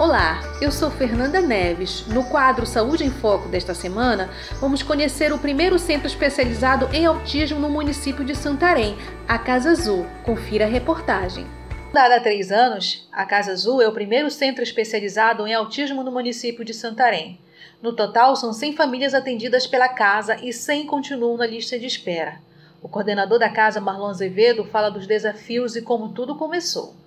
Olá, eu sou Fernanda Neves. No quadro Saúde em Foco desta semana, vamos conhecer o primeiro centro especializado em autismo no município de Santarém, a Casa Azul. Confira a reportagem. Fundada há três anos, a Casa Azul é o primeiro centro especializado em autismo no município de Santarém. No total, são 100 famílias atendidas pela casa e 100 continuam na lista de espera. O coordenador da casa, Marlon Azevedo, fala dos desafios e como tudo começou.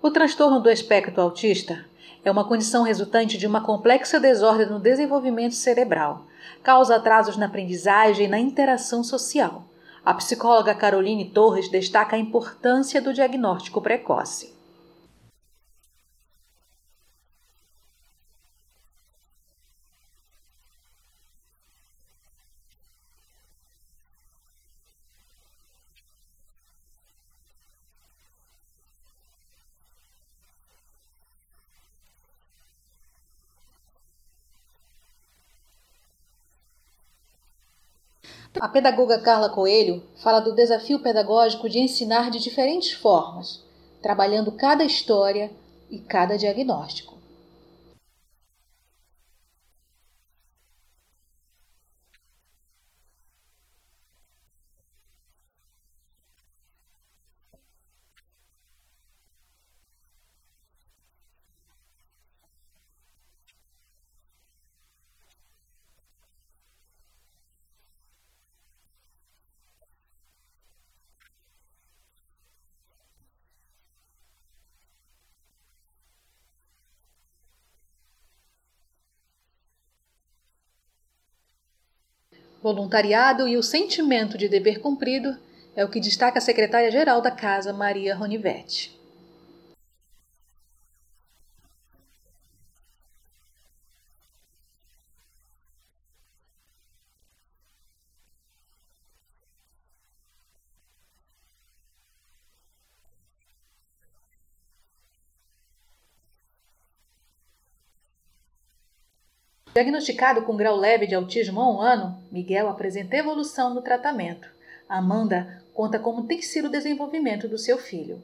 O transtorno do espectro autista é uma condição resultante de uma complexa desordem no desenvolvimento cerebral. Causa atrasos na aprendizagem e na interação social. A psicóloga Caroline Torres destaca a importância do diagnóstico precoce. A pedagoga Carla Coelho fala do desafio pedagógico de ensinar de diferentes formas, trabalhando cada história e cada diagnóstico. Voluntariado e o sentimento de dever cumprido é o que destaca a secretária-geral da Casa, Maria Ronivetti. Diagnosticado com grau leve de autismo há um ano, Miguel apresenta evolução no tratamento. Amanda conta como tem sido o desenvolvimento do seu filho.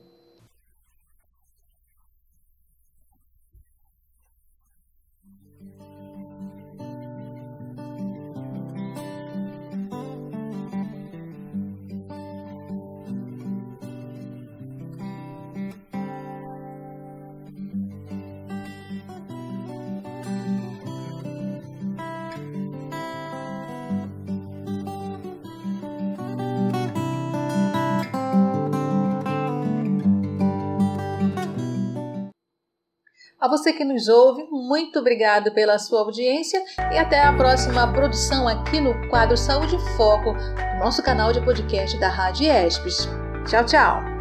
A você que nos ouve, muito obrigado pela sua audiência e até a próxima produção aqui no quadro Saúde Foco, nosso canal de podcast da Rádio ESPES. Tchau, tchau!